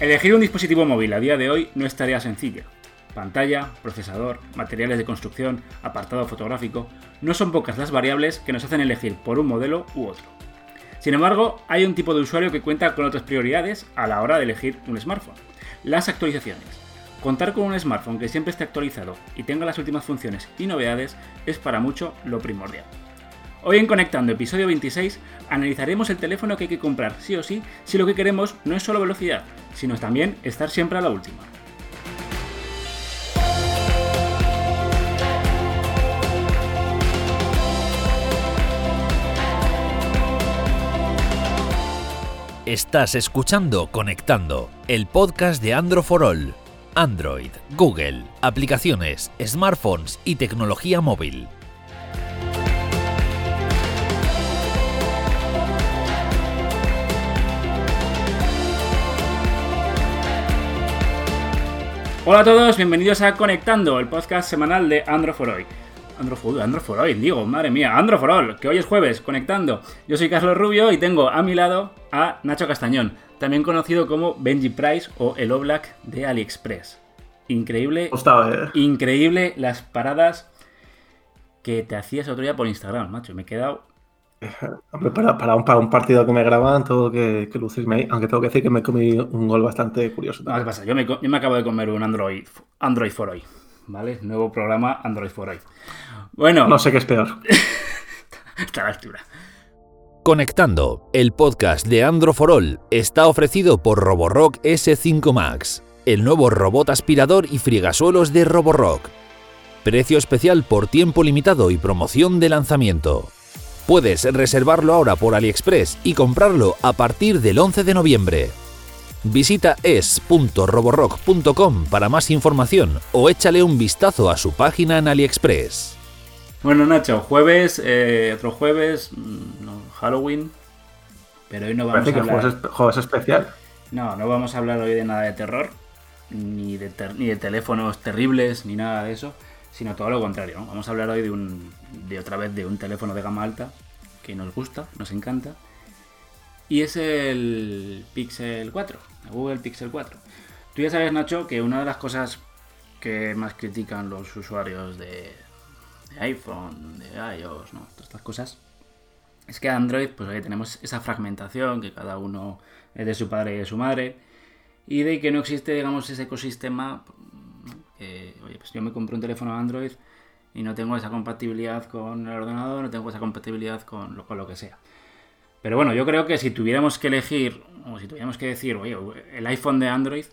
Elegir un dispositivo móvil a día de hoy no es tarea sencilla. Pantalla, procesador, materiales de construcción, apartado fotográfico, no son pocas las variables que nos hacen elegir por un modelo u otro. Sin embargo, hay un tipo de usuario que cuenta con otras prioridades a la hora de elegir un smartphone. Las actualizaciones. Contar con un smartphone que siempre esté actualizado y tenga las últimas funciones y novedades es para mucho lo primordial. Hoy en Conectando, episodio 26, analizaremos el teléfono que hay que comprar sí o sí si lo que queremos no es solo velocidad, sino también estar siempre a la última. Estás escuchando Conectando, el podcast de Android for All. Android, Google, aplicaciones, smartphones y tecnología móvil. Hola a todos, bienvenidos a Conectando, el podcast semanal de Android for Hoy. Android for Hoy, digo, madre mía, Android for All, que hoy es jueves, Conectando. Yo soy Carlos Rubio y tengo a mi lado a Nacho Castañón, también conocido como Benji Price o el Oblak de AliExpress. Increíble, ¿eh? increíble las paradas que te hacías otro día por Instagram, macho. Me he quedado Hombre, para, para, un, para, un, partido que me graban, todo que, que lucirme ahí. Aunque tengo que decir que me comí un gol bastante curioso. No, ¿qué pasa? Yo me, yo me, acabo de comer un Android, Android for hoy. ¿Vale? Nuevo programa Android for hoy. Bueno. No sé qué es peor. Está a la altura. Conectando, el podcast de Android for All está ofrecido por Roborock S5 Max, el nuevo robot aspirador y friegasuelos de Roborock. Precio especial por tiempo limitado y promoción de lanzamiento. Puedes reservarlo ahora por AliExpress y comprarlo a partir del 11 de noviembre. Visita es.roborock.com para más información o échale un vistazo a su página en AliExpress. Bueno, Nacho, jueves, eh, otro jueves, mm, no, Halloween, pero hoy no vamos Parece a hablar... que jueves, jueves especial. No, no vamos a hablar hoy de nada de terror, ni de, ter ni de teléfonos terribles, ni nada de eso sino todo lo contrario. ¿no? Vamos a hablar hoy de, un, de otra vez de un teléfono de gama alta que nos gusta, nos encanta. Y es el Pixel 4, el Google Pixel 4. Tú ya sabes, Nacho, que una de las cosas que más critican los usuarios de, de iPhone, de iOS, ¿no? todas estas cosas, es que Android, pues ahí tenemos esa fragmentación, que cada uno es de su padre y de su madre, y de que no existe, digamos, ese ecosistema oye, pues yo me compro un teléfono Android y no tengo esa compatibilidad con el ordenador, no tengo esa compatibilidad con lo, con lo que sea. Pero bueno, yo creo que si tuviéramos que elegir, o si tuviéramos que decir, oye, el iPhone de Android,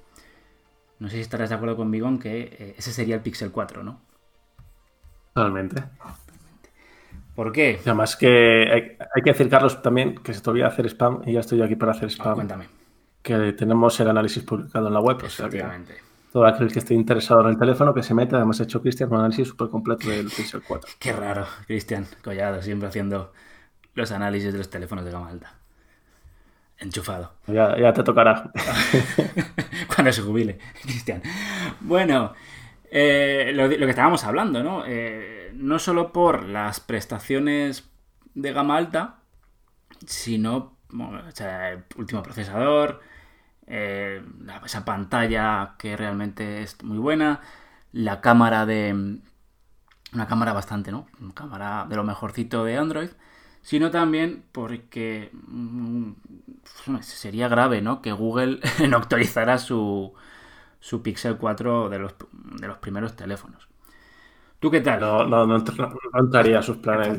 no sé si estarás de acuerdo conmigo en que eh, ese sería el Pixel 4, ¿no? Totalmente. ¿Por qué? además que hay, que decir, Carlos, también que se te olvida hacer spam y ya estoy aquí para hacer spam. cuéntame. Que tenemos el análisis publicado en la web. O sea que todo aquel que esté interesado en el teléfono que se meta. Además, ha hecho Cristian un análisis súper completo del Pixel 4. Qué raro, Cristian Collado, siempre haciendo los análisis de los teléfonos de gama alta. Enchufado. Ya, te tocará. Cuando se jubile, Cristian. Bueno, eh, lo, que estábamos hablando, ¿no? Eh, no solo por las prestaciones de gama alta, sino o sea, el último procesador, eh, esa pantalla que realmente es muy buena, la cámara de... Una cámara bastante, ¿no? Una cámara de lo mejorcito de Android, sino también porque mm, sería grave, ¿no? Que Google no actualizara su, su Pixel 4 de los, de los primeros teléfonos. ¿Tú qué tal? No, no, no, entraría sus planes.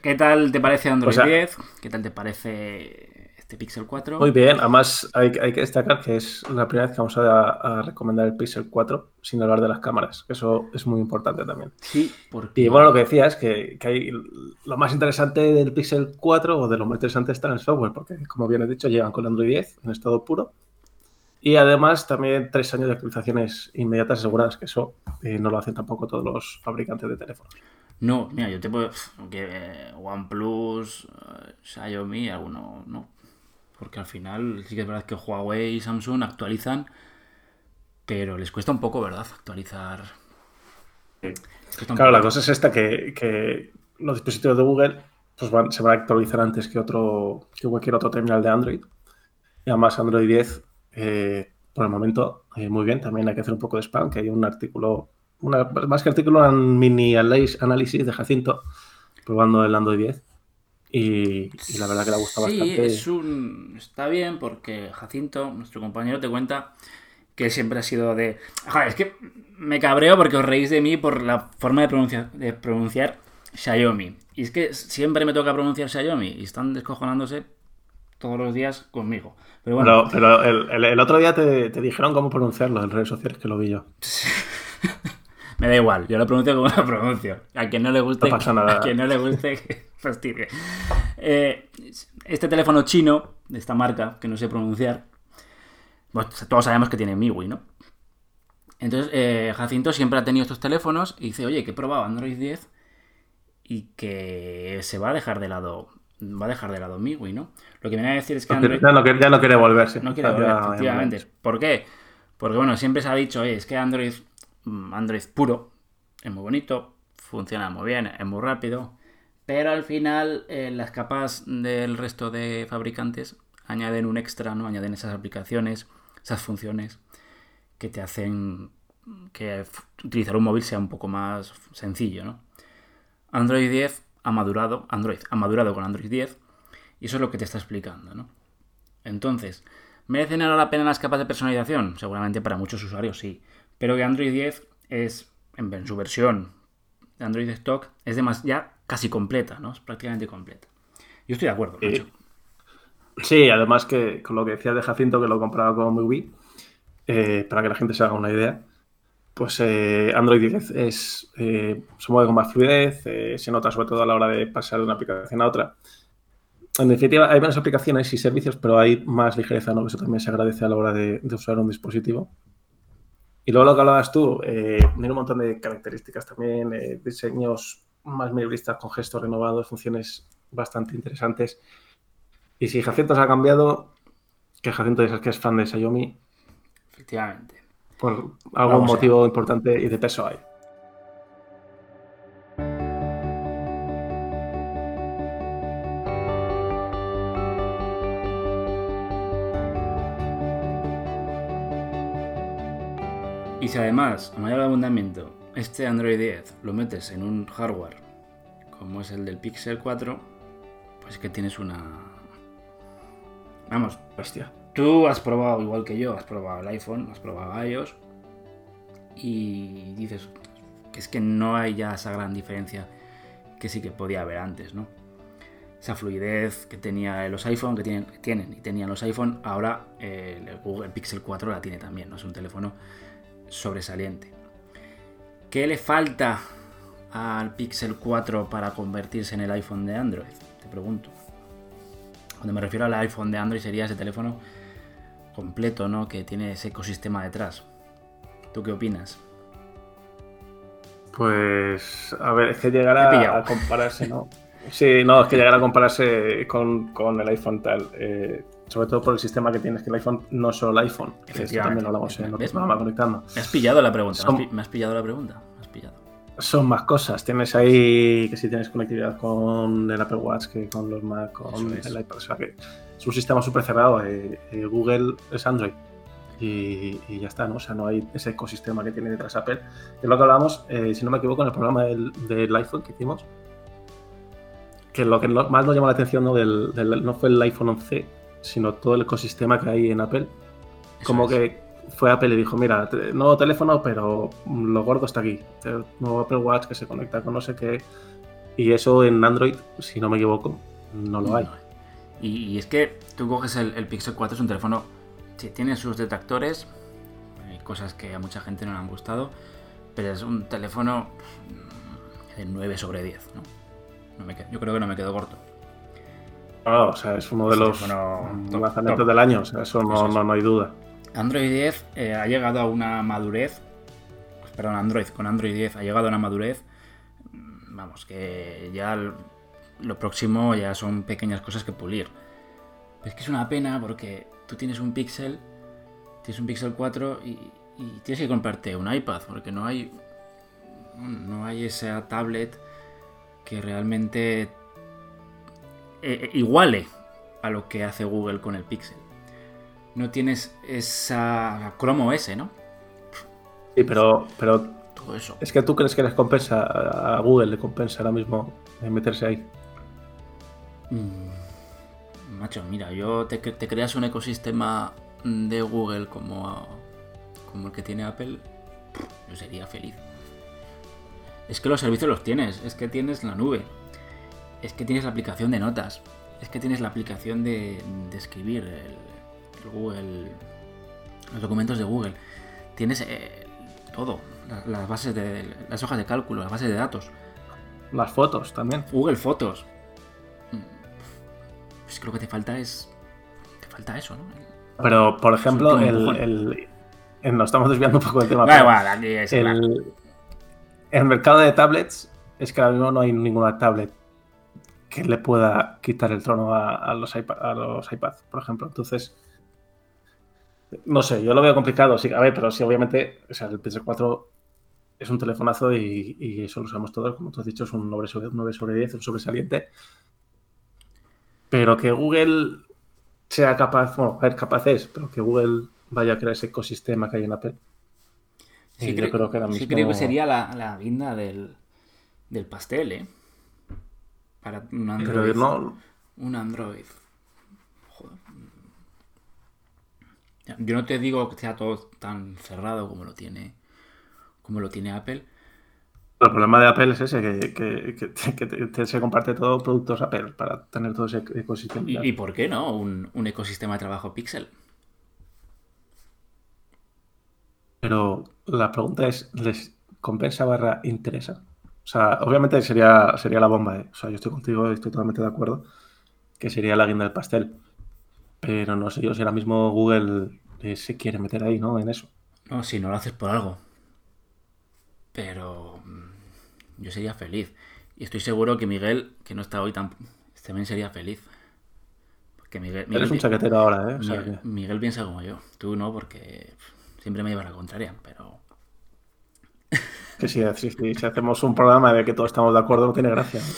¿Qué tal te parece Android 10? ¿Qué tal te parece este Pixel 4. Muy bien, además hay, que destacar que es la primera vez que vamos a, recomendar el Pixel 4 sin hablar de las cámaras, que eso es muy importante también. Sí, porque... Y bueno, lo que decía es que, hay, lo más interesante del Pixel 4 o de lo más interesante está en el software, porque como bien he dicho, llegan con Android 10 en estado puro. Y además también tres años de actualizaciones inmediatas aseguradas, que eso eh, no lo hacen tampoco todos los fabricantes de teléfonos. No, mira, yo te puedo. Que eh, OnePlus, eh, Xiaomi, alguno, no porque al final sí que es verdad que Huawei y Samsung actualizan, pero les cuesta un poco, ¿verdad? Actualizar. Claro, la cosa es esta, que, los dispositivos de Google pues van, se van a actualizar antes que, otro, que cualquier otro terminal de Android. Y además Android 10 eh, por el momento, eh, muy bien. También hay que hacer un poco de spam, que hay un artículo, una, más que artículo, un mini análisis de Jacinto probando el Android 10. Y, la verdad que le ha gustado sí, bastante. Es un... Está bien porque Jacinto, nuestro compañero, te cuenta que siempre ha sido de... Joder, es que me cabreo porque os reís de mí por la forma de pronunciar, de pronunciar Xiaomi. Y es que siempre me toca pronunciar Xiaomi y están descojonándose todos los días conmigo. Pero bueno. Pero, el, otro día te, dijeron cómo pronunciarlo en redes sociales, que lo vi yo. Me da igual, yo lo pronuncio como lo pronuncio. A quien no le guste, no pasa nada. a quien no le guste, fastidie. Eh, este teléfono chino, de esta marca, que no sé pronunciar, todos sabemos que tiene MIUI, ¿no? Entonces, eh, Jacinto siempre ha tenido estos teléfonos y dice, oye, que he probado Android 10 y que se va a dejar de lado va a dejar de lado MIUI, ¿no? Lo que viene a decir es que Android... Ya no, ya no quiere volverse. No quiere volver, efectivamente. ¿Por qué? Porque, bueno, siempre se ha dicho, es que Android, Android puro es muy bonito, funciona muy bien, es muy rápido, pero al final eh, las capas del resto de fabricantes añaden un extra, ¿no? Añaden esas aplicaciones, esas funciones que te hacen que utilizar un móvil sea un poco más sencillo, ¿no? Android 10 ha madurado, Android ha madurado con Android 10 y eso es lo que te está explicando, ¿no? Entonces, ¿merecen ahora la pena las capas de personalización? Seguramente para muchos usuarios sí, pero que Android 10 es, en su versión de Android Stock, es de ya casi completa, ¿no? Es prácticamente completa. Yo estoy de acuerdo. Sí, además que con lo que decía de Jacinto, que lo compraba con MIUI, eh, para que la gente se haga una idea, pues eh, Android 10 es, eh, se mueve con más fluidez, eh, se nota sobre todo a la hora de pasar de una aplicación a otra. En definitiva, hay menos aplicaciones y servicios, pero hay más ligereza, ¿no? Eso también se agradece a la hora de, usar un dispositivo. Y luego lo que hablabas tú, tiene un montón de características también, diseños más minimalistas con gestos renovados, funciones bastante interesantes. Y si Jacinto se ha cambiado, que Jacinto es que es fan de Xiaomi. Efectivamente. Por algún motivo importante y de peso hay. Y si además, a mayor abundamiento, este Android 10 lo metes en un hardware como es el del Pixel 4, pues que tienes una... Vamos, hostia. Tú has probado, igual que yo, has probado el iPhone, has probado iOS y dices que es que no hay ya esa gran diferencia que sí que podía haber antes, ¿no? Esa fluidez que tenía los iPhone, que tienen, tienen y tenían los iPhone, ahora eh, el Google Pixel 4 la tiene también, ¿no? Es un teléfono sobresaliente. ¿Qué le falta al Pixel 4 para convertirse en el iPhone de Android? Te pregunto. Cuando me refiero al iPhone de Android sería ese teléfono completo, ¿no? Que tiene ese ecosistema detrás. ¿Tú qué opinas? Pues, a ver, es que llegará a compararse, ¿no? Sí, no, es que llegará a compararse con, el iPhone tal. Eh, sobre todo por el sistema que tienes, que el iPhone no es solo el iPhone. Que también lo hablamos en otro programa conectando. Me has pillado la pregunta. Me has pillado la pregunta. Son más cosas. Tienes ahí que si tienes conectividad con el Apple Watch, que con los Mac, con el iPad. O sea que es un sistema súper cerrado. Eh, eh, Google es Android. Y, ya está, ¿no? O sea, no hay ese ecosistema que tiene detrás Apple. Es lo que hablábamos, eh, si no me equivoco, en el programa del, iPhone que hicimos. Que lo que más nos llamó la atención ¿no? Del, no fue el iPhone 11, sino todo el ecosistema que hay en Apple. Como que fue Apple y dijo, mira, nuevo teléfono, pero lo gordo está aquí. Nuevo Apple Watch que se conecta con no sé qué. Y eso en Android, si no me equivoco, no lo hay. Y, es que tú coges el, Pixel 4, es un teléfono, que tiene sus detractores, hay cosas que a mucha gente no le han gustado, pero es un teléfono de 9 sobre 10, ¿no? yo creo que no me quedo corto. Ah, o sea, es uno de los lanzamientos del año, o sea, eso no, no, no hay duda. Android 10 eh, ha llegado a una madurez, perdón, Android con Android 10 ha llegado a una madurez, mm, vamos, que ya lo próximo ya son pequeñas cosas que pulir. Pero es que es una pena porque tú tienes un Pixel, tienes un Pixel 4 y, tienes que comprarte un iPad porque no hay, no hay esa tablet que realmente eh, eh, iguale a lo que hace Google con el Pixel. no tienes esa Chrome OS, ¿no? Sí, pero, pero Todo eso. es que tú crees que les compensa, a Google le compensa ahora mismo meterse ahí. Mm, Macho, mira, yo te, te creas un ecosistema de Google como, como el que tiene Apple, yo sería feliz. Es que los servicios los tienes, es que tienes la nube, es que tienes la aplicación de notas, es que tienes la aplicación de, de escribir, el, el Google, los documentos de Google, tienes eh, todo, la- las bases de las hojas de cálculo, las bases de datos. Las fotos también. Google Fotos. Mm, Es que te falta es. Te falta eso, ¿no? Pero, por ejemplo, el, el- nos estamos desviando un poco del tema. Vale, vale, aquí es claro. el, el mercado de tablets es que ahora mismo no hay ninguna tablet que le pueda quitar el trono a, a los, iPad, a los iPads, por ejemplo. Entonces, no sé, yo lo veo complicado. Sí, a ver, pero sí, obviamente, o sea, el PS4 es un telefonazo y, y eso lo usamos todos. Como tú has dicho, es un 9 sobre, 9 sobre 10, un sobresaliente. Pero que Google sea capaz, bueno, a ver, capaz es, pero que Google vaya a crear ese ecosistema que hay en Apple. Sí, y yo creo, creo que ahora sí mismo- creo que sería la, la guinda del, del pastel, ¿eh? Para un Android. Pero no, Un Android. Joder. Yo no te digo que sea todo tan cerrado como lo tiene. Como lo tiene Apple. El problema de Apple es ese, que, que- que- que te- te- se comparte todo productos Apple para tener todo ese ecosistema. ¿Y, y por qué no? Un, un ecosistema de trabajo Pixel. Pero la pregunta es, ¿les compensa barra interesa? O sea, obviamente sería, sería la bomba, ¿eh? O sea, yo estoy contigo, estoy totalmente de acuerdo, que sería la guinda del pastel. Pero no sé yo si ahora mismo Google eh, se quiere meter ahí, ¿no? En eso. No, si no lo haces por algo. Pero mm, yo sería feliz. Y estoy seguro que Miguel, que no está hoy tan... también sería feliz. Porque Miguel, Miguel, Eres un chaquetero ahora, ¿eh? O sea, Miguel- que- Miguel piensa como yo. Tú no, porque siempre me lleva la contraria. Pero que si, si- hacemos un programa de que todos estamos de acuerdo, no tiene gracia.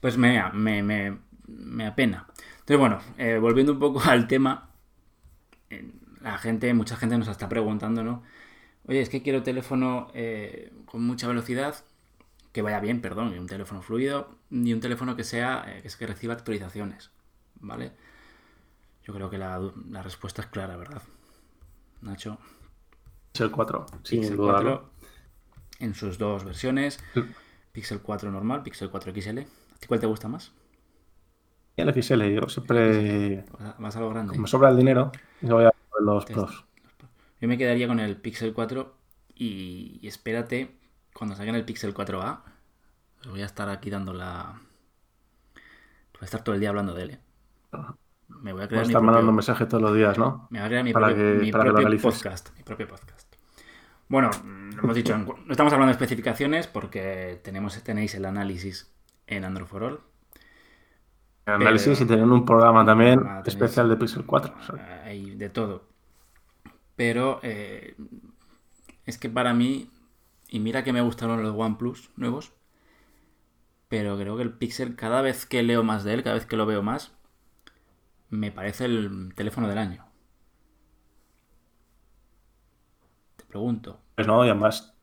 Pues me, me, me, me apena. Entonces, bueno, eh, volviendo un poco al tema, eh, la gente, mucha gente nos está preguntando, ¿no? Oye, es que quiero teléfono eh, con mucha velocidad, que vaya bien, perdón, y un teléfono fluido, y un teléfono que sea, que, es que reciba actualizaciones, ¿vale? Yo creo que la, la respuesta es clara, ¿verdad? Nacho, Pixel 4, sin Pixel duda. 4 en sus dos versiones, Sí. Pixel 4 normal, Pixel 4 XL. ¿A ti cuál te gusta más? El XL, yo siempre, ¿Vas a- ¿Vas a lo grande? como me sobra el dinero, yo voy a por los pros. Yo me quedaría con el Pixel 4 y, y espérate cuando saquen el Pixel 4A. Os voy a estar aquí dando la. Voy a estar todo el día hablando de él. ¿eh? Me voy a Voy a crear mi estar mandando propio, mensajes todos los días, ¿no? me voy a crear mi para propio, que- mi para que lo propio podcast. Mi propio podcast. Bueno, mm, lo hemos dicho, no estamos hablando de especificaciones porque tenemos, tenéis el análisis en Android for All. Análisis y teniendo un programa también Ah, especial de Pixel 4. o sea, hay de todo. Pero eh, es que para mí, y mira que me gustaron los OnePlus nuevos, pero creo que el Pixel, cada vez que leo más de él, cada vez que lo veo más, me parece el teléfono del año. Pregunto, pues no, y además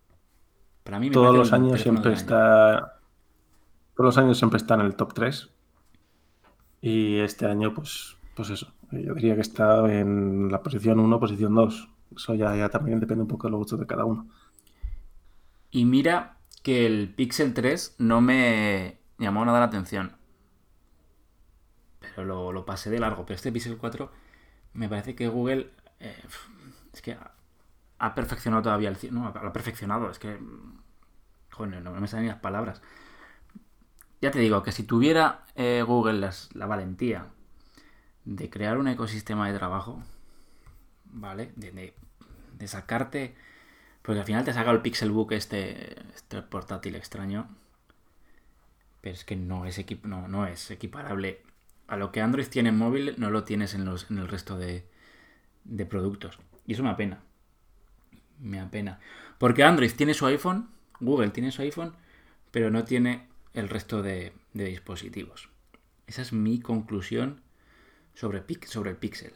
para mí me todos los años siempre año. está. Todos los años siempre está en el top 3. Y este año, pues, pues eso. Yo diría que está en la posición 1, posición 2. Eso ya, ya también depende un poco de los gustos de cada uno. Y mira que el Pixel 3 no me llamó nada la atención. Pero lo, lo pasé de largo. Pero este Pixel 4 me parece que Google eh, es que ha, perfeccionado todavía el... ci- No, ha perfeccionado. Es que... Joder, no me salen las palabras. Ya te digo que si tuviera eh, Google la valentía de crear un ecosistema de trabajo, ¿vale? De, sacarte... Porque al final te saca el Pixelbook este, este portátil extraño. Pero es que no es, equip- no, no es equiparable. A lo que Android tiene en móvil no lo tienes en, los, en el resto de, de productos. Y eso me apena. Me apena. Porque Android tiene su iPhone, Google tiene su iPhone, pero no tiene el resto de, de dispositivos. Esa es mi conclusión sobre, Pic- sobre el Pixel.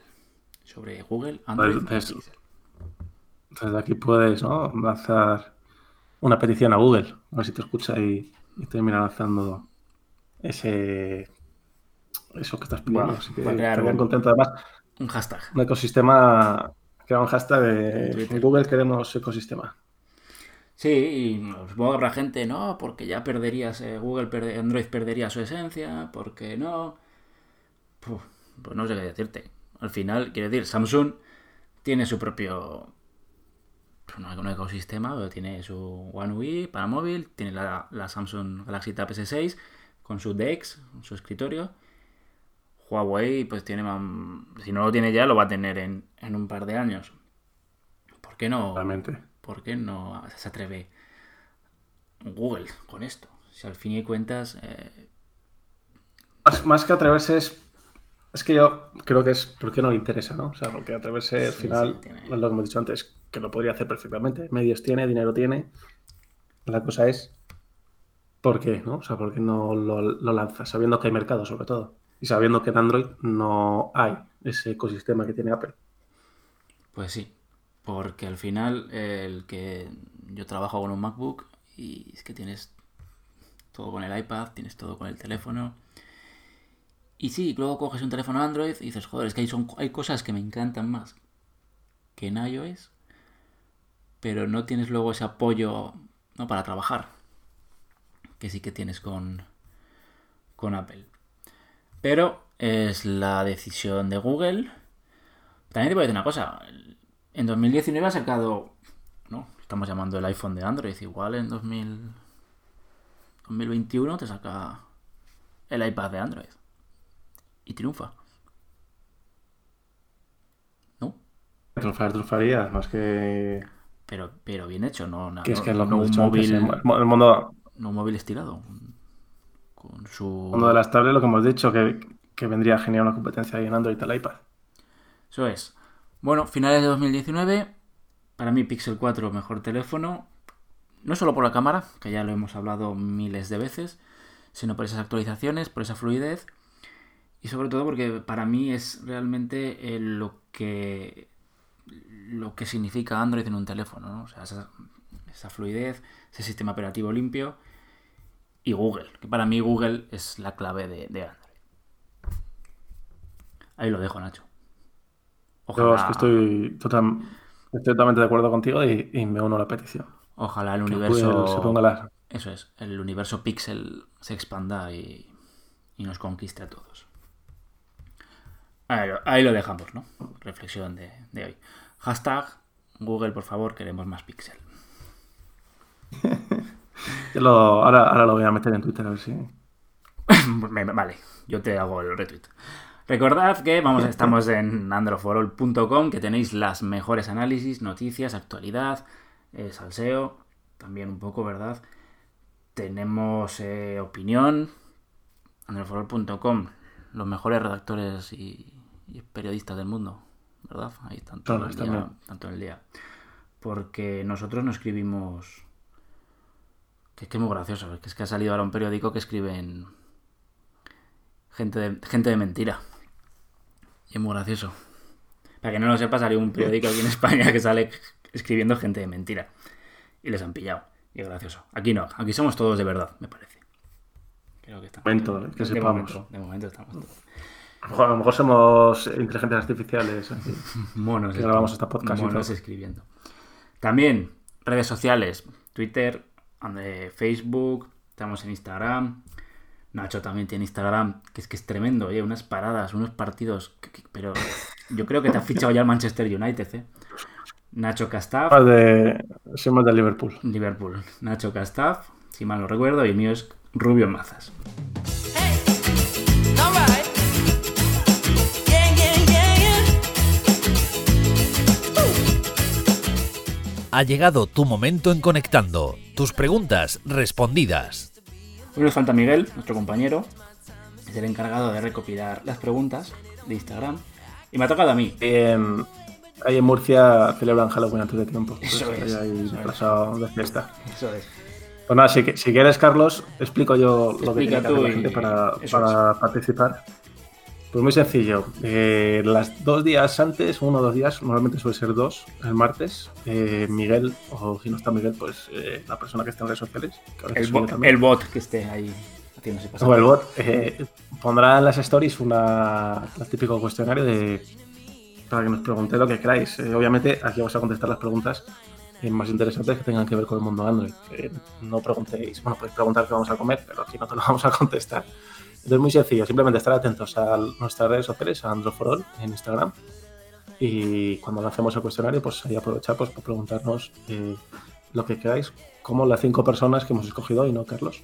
sobre Google, Android. Pues, desde aquí puedes ¿no? lanzar una petición a Google, a ver si te escucha y, y termina lanzando ese eso que estás pidiendo. Así que contento además. Un hashtag. Un ecosistema, que un hashtag de Google queremos ecosistema. Sí, y supongo que habrá gente, no, porque ya perderías, eh, Google, Android perdería su esencia, porque no. pues no sé qué decirte. Al final, quiero decir, Samsung tiene su propio pues no, un ecosistema, pero tiene su One UI para móvil, tiene la, Samsung Galaxy Tab S6 con su DeX, su escritorio. Huawei, pues tiene, si no lo tiene ya, lo va a tener en, un par de años. ¿Por qué no? Realmente. ¿Por qué no se atreve Google con esto? Si al fin y cuentas. Eh, más, que atreverse es. Es que yo creo que es porque no le interesa, ¿no? O sea, porque atreverse al final, es lo que hemos dicho antes, que lo podría hacer perfectamente. Medios tiene, dinero tiene. La cosa es, ¿por qué? ¿no? O sea, ¿por qué no lo, lo lanza? Sabiendo que hay mercado, sobre todo. Y sabiendo que en Android no hay ese ecosistema que tiene Apple. Pues sí, porque al final el que yo trabajo con un MacBook y es que tienes todo con el iPad, tienes todo con el teléfono. Y sí, luego coges un teléfono Android y dices, joder, es que hay, son, hay cosas que me encantan más que en iOS pero no tienes luego ese apoyo ¿no? para trabajar, que sí que tienes con, con Apple. Pero es la decisión de Google. También te voy a decir una cosa. En 2019 ha sacado, no, estamos llamando el iPhone de Android, igual en 2021 te saca el iPad de Android. Y triunfa. ¿No? Triunfar, triunfaría, más que pero, pero bien hecho, no, no, es que no, un móvil, el mundo, no un móvil estirado. Con su. mundo de las tablets, lo que hemos dicho, que, que vendría genial una competencia ahí en Android al iPad. Eso es. Bueno, finales de 2019, para mí Pixel 4 mejor teléfono, no solo por la cámara, que ya lo hemos hablado miles de veces, sino por esas actualizaciones, por esa fluidez y sobre todo porque para mí es realmente eh, lo que lo que significa Android en un teléfono, ¿no? O sea, esa, fluidez, ese sistema operativo limpio y Google, que para mí Google es la clave de, Android. Ahí lo dejo, Nacho. Ojalá... es que estoy, totalmente de acuerdo contigo y, me uno a la petición. Ojalá el universo... Eso es, el universo Pixel se expanda y, nos conquiste a todos. Ahí, lo dejamos, ¿no? Reflexión de, de hoy. Hashtag Google, por favor, queremos más pixel. ahora, lo voy a meter en Twitter a ver si. vale, yo te hago el retweet. Recordad que vamos, estamos en androforol.com, que tenéis las mejores análisis, noticias, actualidad, eh, salseo, también un poco, ¿verdad? Tenemos eh, opinión, androforol.com, los mejores redactores y periodistas del mundo. ¿verdad? Ahí en el día, tanto en el día. Porque nosotros no escribimos... Que es que es muy gracioso, que es que ha salido ahora un periódico que escriben gente de, gente de mentira. Y es muy gracioso. Para que no lo sepa, salió un periódico aquí en España que sale escribiendo gente de mentira. Y les han pillado. Y es gracioso. Aquí no, aquí somos todos de verdad, me parece. Creo que estamos. Momento, que de Momento, de momento estamos todos. A lo mejor somos inteligencias artificiales. Monos. Que grabamos esta podcast. Monos escribiendo. También redes sociales. Twitter, Facebook, estamos en Instagram. Nacho también tiene Instagram, que es que es tremendo, oye, unas paradas, unos partidos. pero yo creo que te ha fichado ya el Manchester United, ¿eh? Nacho Castaf. Ah, de, somos de Liverpool. Liverpool. Nacho Castaf, si mal no recuerdo, y el mío es Rubio Mazas. Ha llegado tu momento en Conectando. Tus preguntas respondidas. Hoy nos falta Miguel, nuestro compañero. Es el encargado de recopilar las preguntas de Instagram. Y me ha tocado a mí. ahí en Murcia celebran Halloween antes de tiempo. Eso es. Ahí eso de fiesta. Eso es. Pues nada, si, quieres, Carlos, explico yo lo que tiene que hacer la gente para, para participar. Pues muy sencillo. Eh, las dos días antes, uno o dos días, normalmente suele ser dos, el martes, eh, Miguel, o si no está Miguel, pues eh, la persona que está en redes sociales. que El, también. el bot que esté ahí haciéndose pasar. O el bot eh, pondrá en las stories una, el típico cuestionario de para que nos preguntéis lo que queráis. Eh, obviamente, aquí vamos a contestar las preguntas más interesantes que tengan que ver con el mundo Android. No preguntéis, bueno, podéis preguntar qué vamos a comer, pero aquí no te lo vamos a contestar. Entonces, muy sencillo, simplemente estar atentos a nuestras redes sociales, a Android for All en Instagram. Y cuando lancemos el cuestionario, pues ahí aprovechar pues, para preguntarnos eh, lo que queráis, como las cinco personas que hemos escogido hoy, ¿no, Carlos?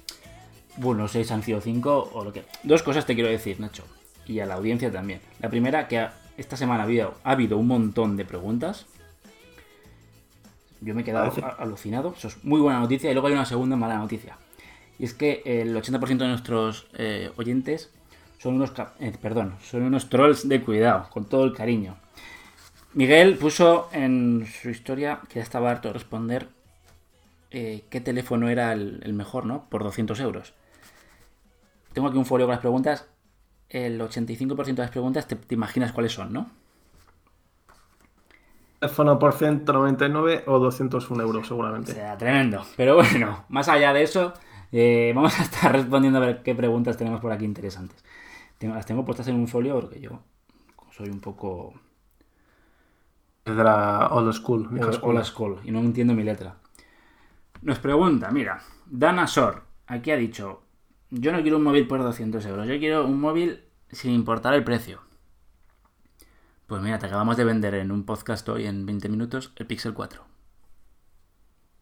Bueno, si han sido cinco o lo que. Dos cosas te quiero decir, Nacho. Y a la audiencia también. La primera, que esta semana ha habido, ha habido un montón de preguntas. Yo me he quedado Parece. alucinado. Eso es muy buena noticia. Y luego hay una segunda mala noticia. Y es que el 80% de nuestros eh, oyentes son unos. eh, perdón, son unos trolls de cuidado, con todo el cariño. Miguel puso en su historia que ya estaba harto de responder eh, qué teléfono era el, el mejor, ¿no? Por 200 euros. Tengo aquí un folio con las preguntas. El 85% de las preguntas te, te imaginas cuáles son, ¿no? teléfono por 199 o 201 euros O seguramente. sea, tremendo. Pero bueno, más allá de eso, eh, vamos a estar respondiendo a ver qué preguntas tenemos por aquí interesantes. Tengo- las tengo puestas en un folio porque yo soy un poco Es de la old school. old old school y no entiendo mi letra. Nos pregunta, mira, Dana Sor, aquí ha dicho, yo no quiero un móvil por 200 euros, yo quiero un móvil sin importar el precio. Pues mira, te acabamos de vender en un podcast hoy en 20 minutos el Pixel 4.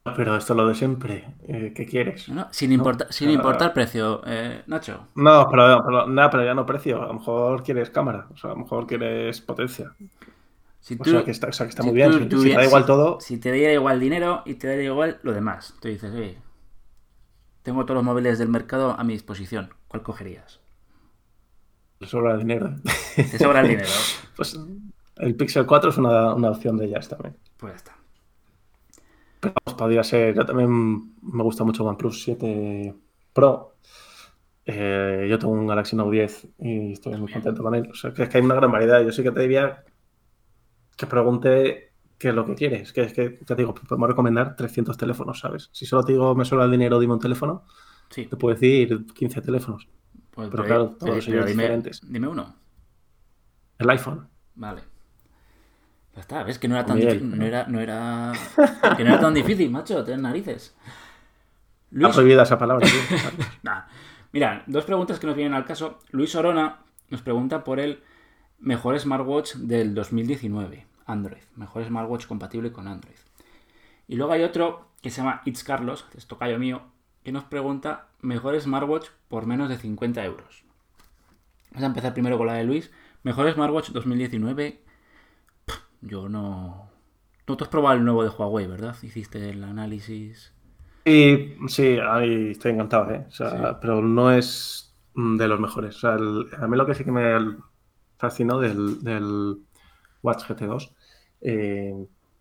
Pero esto es lo de siempre. eh, ¿Qué quieres? ¿no? Sin, importa- sin importar precio, eh, Nacho. No, pero, pero, nada, pero ya no precio. A lo mejor quieres cámara. O sea, a lo mejor quieres potencia. Si O sea, que está, o sea, que está si muy bien. tú Si, te da igual todo, Si te diera igual dinero y te da igual lo demás. Tú dices, oye, tengo todos los móviles del mercado a mi disposición. ¿Cuál cogerías? te sobra dinero. Te sobra el dinero. pues el Pixel 4 es una, una opción de ellas también. Pues ya está. Podría ser. Yo también me gusta mucho OnePlus 7 Pro. Eh, yo tengo un Galaxy Note 10 y estoy muy contento con él. O sea, que es que hay una gran variedad. Yo sí que te diría que pregunte qué es lo que quieres. Que es que, te digo, podemos recomendar 300 teléfonos, ¿sabes? Si solo te digo me sobra el dinero, dime un teléfono, Sí. te puedo decir 15 teléfonos. Pues, Pero claro, todos pero ellos dime, diferentes. dime uno. El iPhone. Vale. Ya está, ves que no era tan Miguel, difícil. ¿no? Era, no era. Que no era tan difícil, macho, tener narices. Luis, prohibida esa palabra. tío. Nah. Mira, dos preguntas que nos vienen al caso. Luis Orona nos pregunta por el mejor smartwatch del 2019, Android. Mejor smartwatch compatible con Android. Y luego hay otro que se llama It's Carlos, que es tocayo mío, que nos pregunta mejor smartwatch por menos de 50 euros. Vamos a empezar primero con la de Luis. Mejor smartwatch 2019. Yo no... No tú has probado el nuevo de Huawei, ¿verdad? Hiciste el análisis. Y sí, ahí estoy encantado, ¿eh? O sea, Sí. pero no es de los mejores. O sea, el- a mí lo que sí que me fascinó del, del Watch GT2 eh,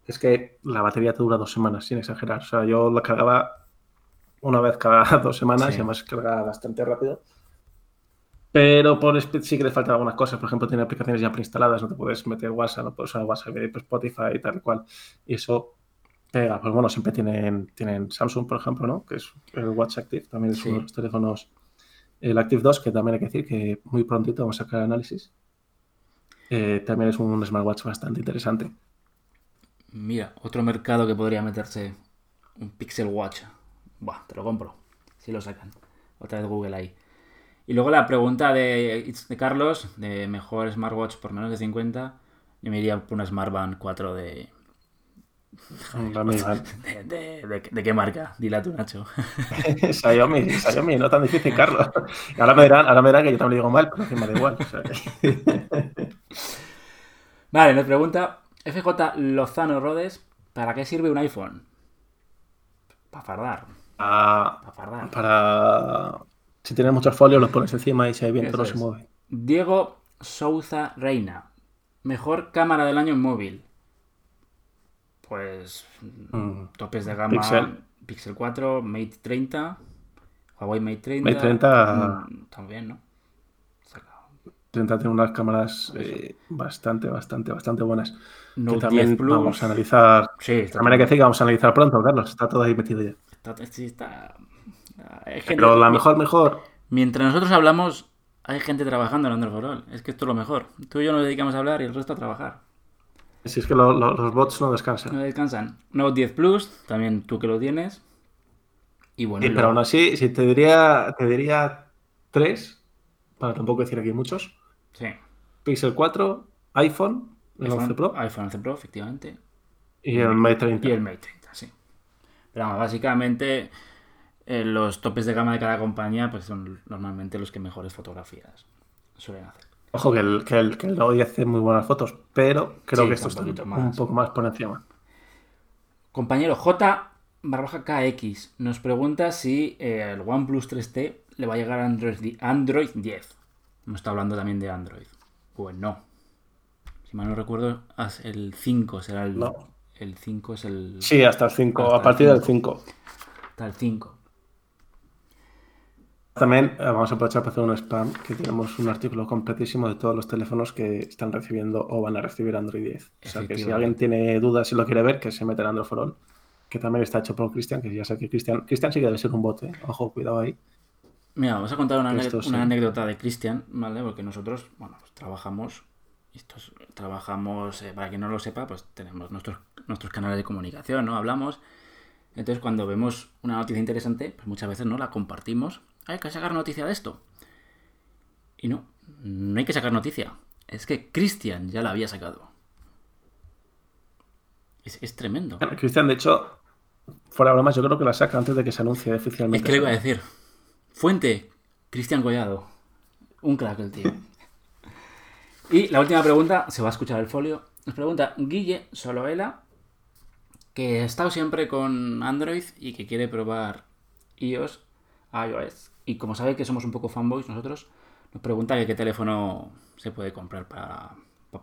es que la batería te dura dos semanas, sin exagerar. O sea, yo la cargaba una vez cada dos semanas Sí. y además cargaba bastante rápido. Pero por speed sí que le faltan algunas cosas. Por ejemplo, tiene aplicaciones ya preinstaladas, no te puedes meter WhatsApp, no puedes usar WhatsApp, Spotify y tal y cual. Y eso pega. Pues bueno, siempre tienen, tienen Samsung, por ejemplo, ¿no? Que es el Watch Active, también es Sí. uno de los teléfonos. El Active 2, que también hay que decir que muy prontito vamos a sacar análisis. Eh, también es un smartwatch bastante interesante. Mira, otro mercado que podría meterse un Pixel Watch. Buah, te lo compro. Si lo sacan. Otra vez Google ahí. Y luego la pregunta de, de Carlos, de mejor smartwatch por menos de 50. Yo me iría por una Smartband 4 de... ¿De, de, de- de qué marca? Dila tú, Nacho. Xiaomi, Xiaomi, no tan difícil, Carlos. Ahora me dirán, ahora me dirán que yo también lo digo mal, pero que me da igual. O sea, que- Vale, nos pregunta FJ Lozano Rodes, ¿para qué sirve un iPhone? Para fardar. Ah, Para fardar. para si tienes muchos folios los pones encima y si hay viento no se mueve. Diego Souza Reina. Mejor cámara del año en móvil. Pues Mm. topes de gama Pixel. Pixel, 4, Mate 30, Huawei Mate 30. Mate 30. mm, También, ¿no? Saca- tiene unas cámaras eh, bastante, bastante, bastante buenas. Note que también 10 Plus. vamos a analizar. Sí, está También hay que decir que vamos a analizar pronto, Carlos. Está todo ahí metido ya. está- está- hay gente- Pero la mejor, mejor. Mientras nosotros hablamos, hay gente trabajando en Android for All. Es que esto es lo mejor. Tú y yo nos dedicamos a hablar y el resto a trabajar. Si es que lo- lo- los bots no descansan. No descansan. Note 10 Plus, también tú que lo tienes. Y bueno, Sí, y pero aún así, si te diría, te diría tres, para tampoco decir aquí muchos. sí. Pixel 4, iPhone, el iPhone, 11 Pro iPhone 11 Pro, efectivamente. y el Mate 30. Y el Mate 30, sí. Pero vamos, básicamente eh, los topes de gama de cada compañía pues son normalmente los que mejores fotografías suelen hacer. Ojo que el, que el, que el Note 10 hace muy buenas fotos, pero creo Sí, que esto está un más. poco más por encima. Compañero J barbaja KX nos pregunta si eh, el OnePlus 3T le va a llegar a Android, Android 10. No está hablando también de Android. Pues no. Si mal no recuerdo, el 5 será el. No. El 5 es el. Sí, hasta el 5, Hasta a partir del 5. 5. Hasta el 5. También eh, vamos a aprovechar para hacer un spam, que tenemos un artículo completísimo de todos los teléfonos que están recibiendo o van a recibir Android 10. O sea que si alguien tiene dudas y lo quiere ver, que se mete en Android for All, que también está hecho por Cristian, que ya sé que Cristian, Cristian sí que debe ser un bote, ojo, cuidado ahí. Mira, vamos a contar sí. una anécdota de Cristian, ¿vale? Porque nosotros, bueno, pues trabajamos, estos, trabajamos, eh, para quien no lo sepa, pues tenemos nuestros, nuestros canales de comunicación, ¿no? Hablamos. Entonces, cuando vemos una noticia interesante, pues muchas veces no la compartimos. Hay que sacar noticia de esto. Y no, no hay que sacar noticia. Es que Cristian ya la había sacado. Es, es tremendo. Cristian, de hecho, fuera de bromas, yo creo que la saca antes de que se anuncie Es oficialmente. que le iba a decir. Fuente, Cristian Collado. Un crack el tío. Y la última pregunta, se va a escuchar el folio. Nos pregunta Guille Soloela, que ha estado siempre con Android y que quiere probar iOS, iOS. Y como sabe que somos un poco fanboys nosotros, nos pregunta que qué teléfono se puede comprar para,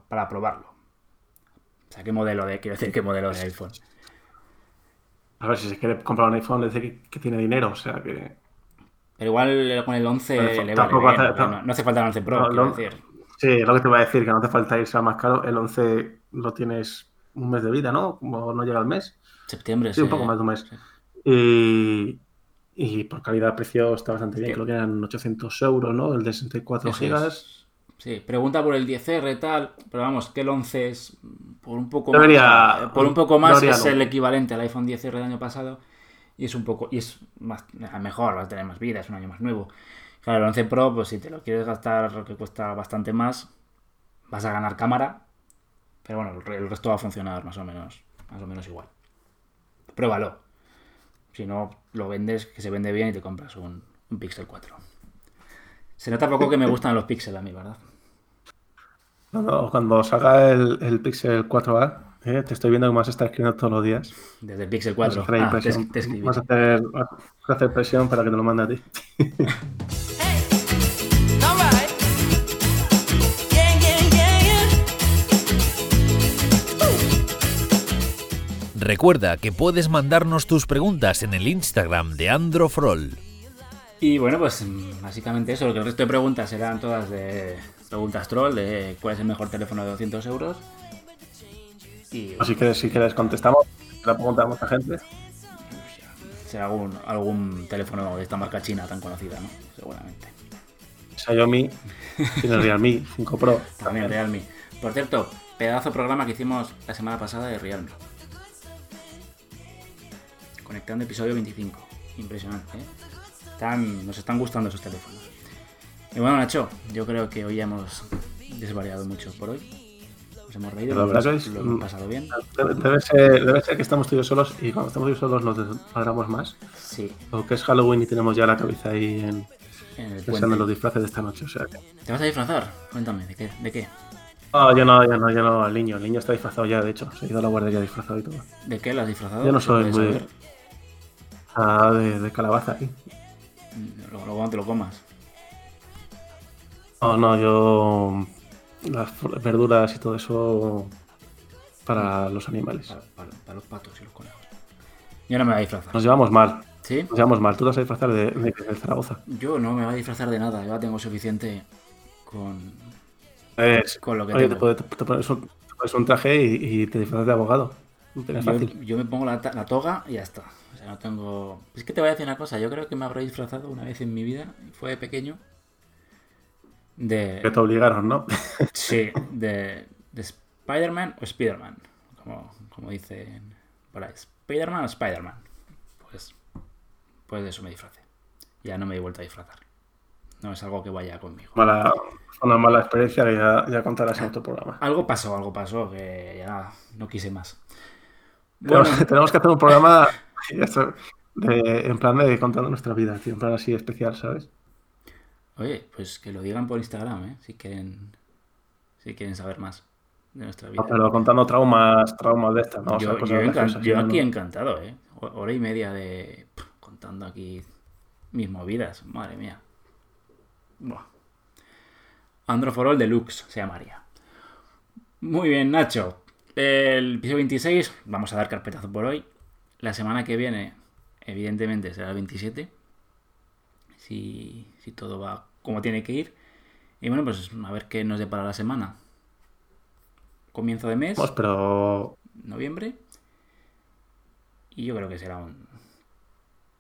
para probarlo. O sea, qué modelo de, quiero decir, qué modelo de iPhone. A ver, si se quiere comprar un iPhone, le dice que, que tiene dinero, o sea que... Pero igual con el 11 Pero le vale bien, hace- no, no hace falta el 11 Pro, No, decir. Sí, lo que te voy a decir, que no hace falta irse a más caro. El 11 lo tienes un mes de vida, ¿no? Como no llega al mes. Septiembre, Sí, un poco más de un mes. Y, y por calidad-precio está bastante bien. Sí. Creo que eran 800 euros, ¿no? El de 64 Eso gigas. es. Sí, pregunta por el 10R tal, pero vamos, que el 11 es por un poco más, eh, por un poco más es no. el equivalente al iPhone 10R del año pasado y es un poco y es más mejor, va a tener más vida, es un año más nuevo. Claro, el 11 Pro, pues si te lo quieres gastar que cuesta bastante más, vas a ganar cámara, pero bueno, el resto va a funcionar más o menos, más o menos igual. Pruébalo. Si no lo vendes, que se vende bien y te compras un, un Pixel 4. Se nota poco que me gustan los Pixel a mí, ¿verdad? Cuando, cuando salga el, el Pixel 4A, eh, te estoy viendo que me vas a estar escribiendo todos los días. Desde el Pixel Vas a 4. hacer Ah, te, te escribí. Vas a hacer, vas a hacer presión para que te lo mande a ti. Recuerda que puedes mandarnos tus preguntas en el Instagram de Androfrol. Y bueno, pues mm, básicamente eso. Que el resto de preguntas serán todas de preguntas troll, de cuál es el mejor teléfono de 200 euros. Y Así que si quieres contestamos, la pregunta a mucha gente. será algún, algún teléfono de esta marca china tan conocida, ¿no? Seguramente. Xiaomi, tiene el Realme 5 Pro. También Realme. Por cierto, pedazo de programa que hicimos la semana pasada de Realme. Conectando episodio 25. Impresionante, ¿eh? Están, nos están gustando esos teléfonos. Y bueno, Nacho, yo creo que hoy ya hemos desvariado mucho por hoy. Nos hemos reído, lo, hemos- que es- lo hemos pasado bien. Debe, debe ser, debe ser que estamos tú y yo solos y cuando estamos tú y yo solos nos desmadramos más. Sí, O que es Halloween y tenemos ya la cabeza ahí en, en el pensando en los disfraces de esta noche. O sea que... ¿Te vas a disfrazar? Cuéntame, ¿de qué? ¿De qué? No, yo no, yo no, yo no, el niño. El niño está disfrazado ya, de hecho. Se ha ido a la guardería disfrazado y todo. ¿De qué lo has disfrazado? Yo no ¿Se soy muy- saber? Ah, de, de calabaza ahí. Luego, luego no te lo comas. No, no, yo. Las verduras y todo eso para los animales. Para, para- para los patos y los conejos. Yo no me voy a disfrazar. Nos llevamos mal. ¿Sí? Nos llevamos mal. Tú te vas a disfrazar de, de, de Zaragoza. Yo no me voy a disfrazar de nada. Yo ya tengo suficiente con, Es- con lo que oye, te, tengo. puedes- te pones un, te pones un traje y, y te disfrazas de abogado. Yo, me pongo la, la toga y ya está. No tengo. Es que te voy a decir una cosa. Yo creo que me habré disfrazado una vez en mi vida. Fue de pequeño. Que De. te obligaron, ¿no? Sí, de. De Spider-Man o Spider-Man. Como, como dicen por ahí. ¿Spider-Man o Spider-Man? Pues. Pues de eso me disfracé. Ya no me he vuelto a disfrazar. No es algo que vaya conmigo. Mala, una mala experiencia que ya, ya contarás en otro programa. Algo pasó, algo pasó, que ya no quise más. Bueno, tenemos que hacer un programa de- en plan de contando nuestra vida, tío, en plan así especial, ¿sabes? oye, pues que lo digan por Instagram, ¿eh? Si quieren, si quieren saber más de nuestra vida. No, pero contando traumas, traumas de estas, ¿no? O sea, yo, cosas yo yo ¿no? aquí encantado, ¿eh? Ho- Hora y media de pff, contando aquí mis movidas, madre mía. Buah. Androforol Deluxe se llamaría. Muy bien, Nacho. El episodio 26, vamos a dar carpetazo por hoy. La semana que viene, evidentemente, será el 27. Si, si todo va como tiene que ir. Y bueno, pues a ver qué nos depara la semana. Comienzo de mes Vamos, pero noviembre. Y yo creo que será un.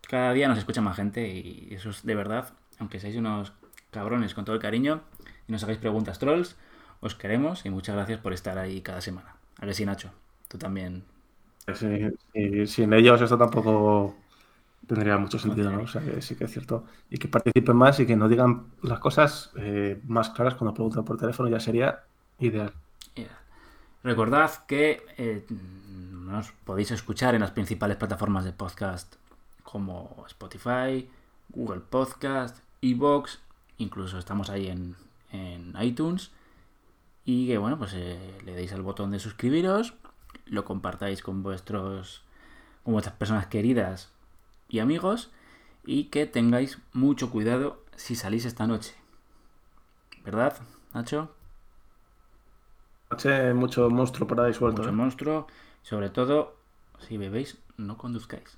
Cada día nos escucha más gente y eso es de verdad. Aunque seáis unos cabrones con todo el cariño y nos hagáis preguntas trolls, os queremos y muchas gracias por estar ahí cada semana. A ver si Nacho, tú también. Sí, sí, sin ellos esto tampoco tendría mucho sentido, ¿no? O sea, sí que es cierto. Y que participen más y que nos digan las cosas eh, más claras cuando preguntan por teléfono ya sería ideal. Recordad que eh, nos podéis escuchar en las principales plataformas de podcast como Spotify, Google Podcast, Evox, incluso estamos ahí en, en iTunes. Y que bueno, pues eh, le deis al botón de suscribiros, lo compartáis con vuestros con vuestras personas queridas y amigos y que tengáis mucho cuidado si salís esta noche. ¿Verdad, Nacho? Noche, mucho monstruo por ahí suelto. mucho ¿eh? monstruo. Sobre todo, si bebéis, no conduzcáis.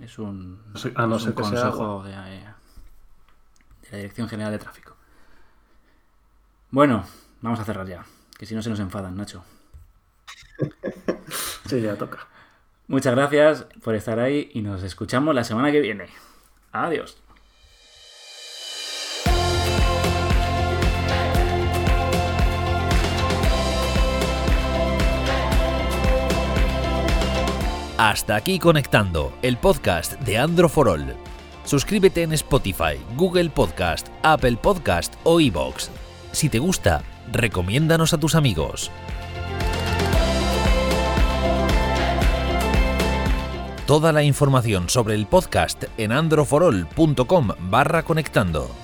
Es un, a no es un consejo de, eh, de la Dirección General de Tráfico. Bueno, vamos a cerrar ya, que si no se nos enfadan, Nacho. Sí, ya toca. Muchas gracias por estar ahí y nos escuchamos la semana que viene. Adiós. Hasta aquí conectando, el podcast de Andro for All. Suscríbete en Spotify, Google Podcast, Apple Podcast o iVoox. Si te gusta, recomiéndanos a tus amigos. Toda la información sobre el podcast en androforol.com barra conectando.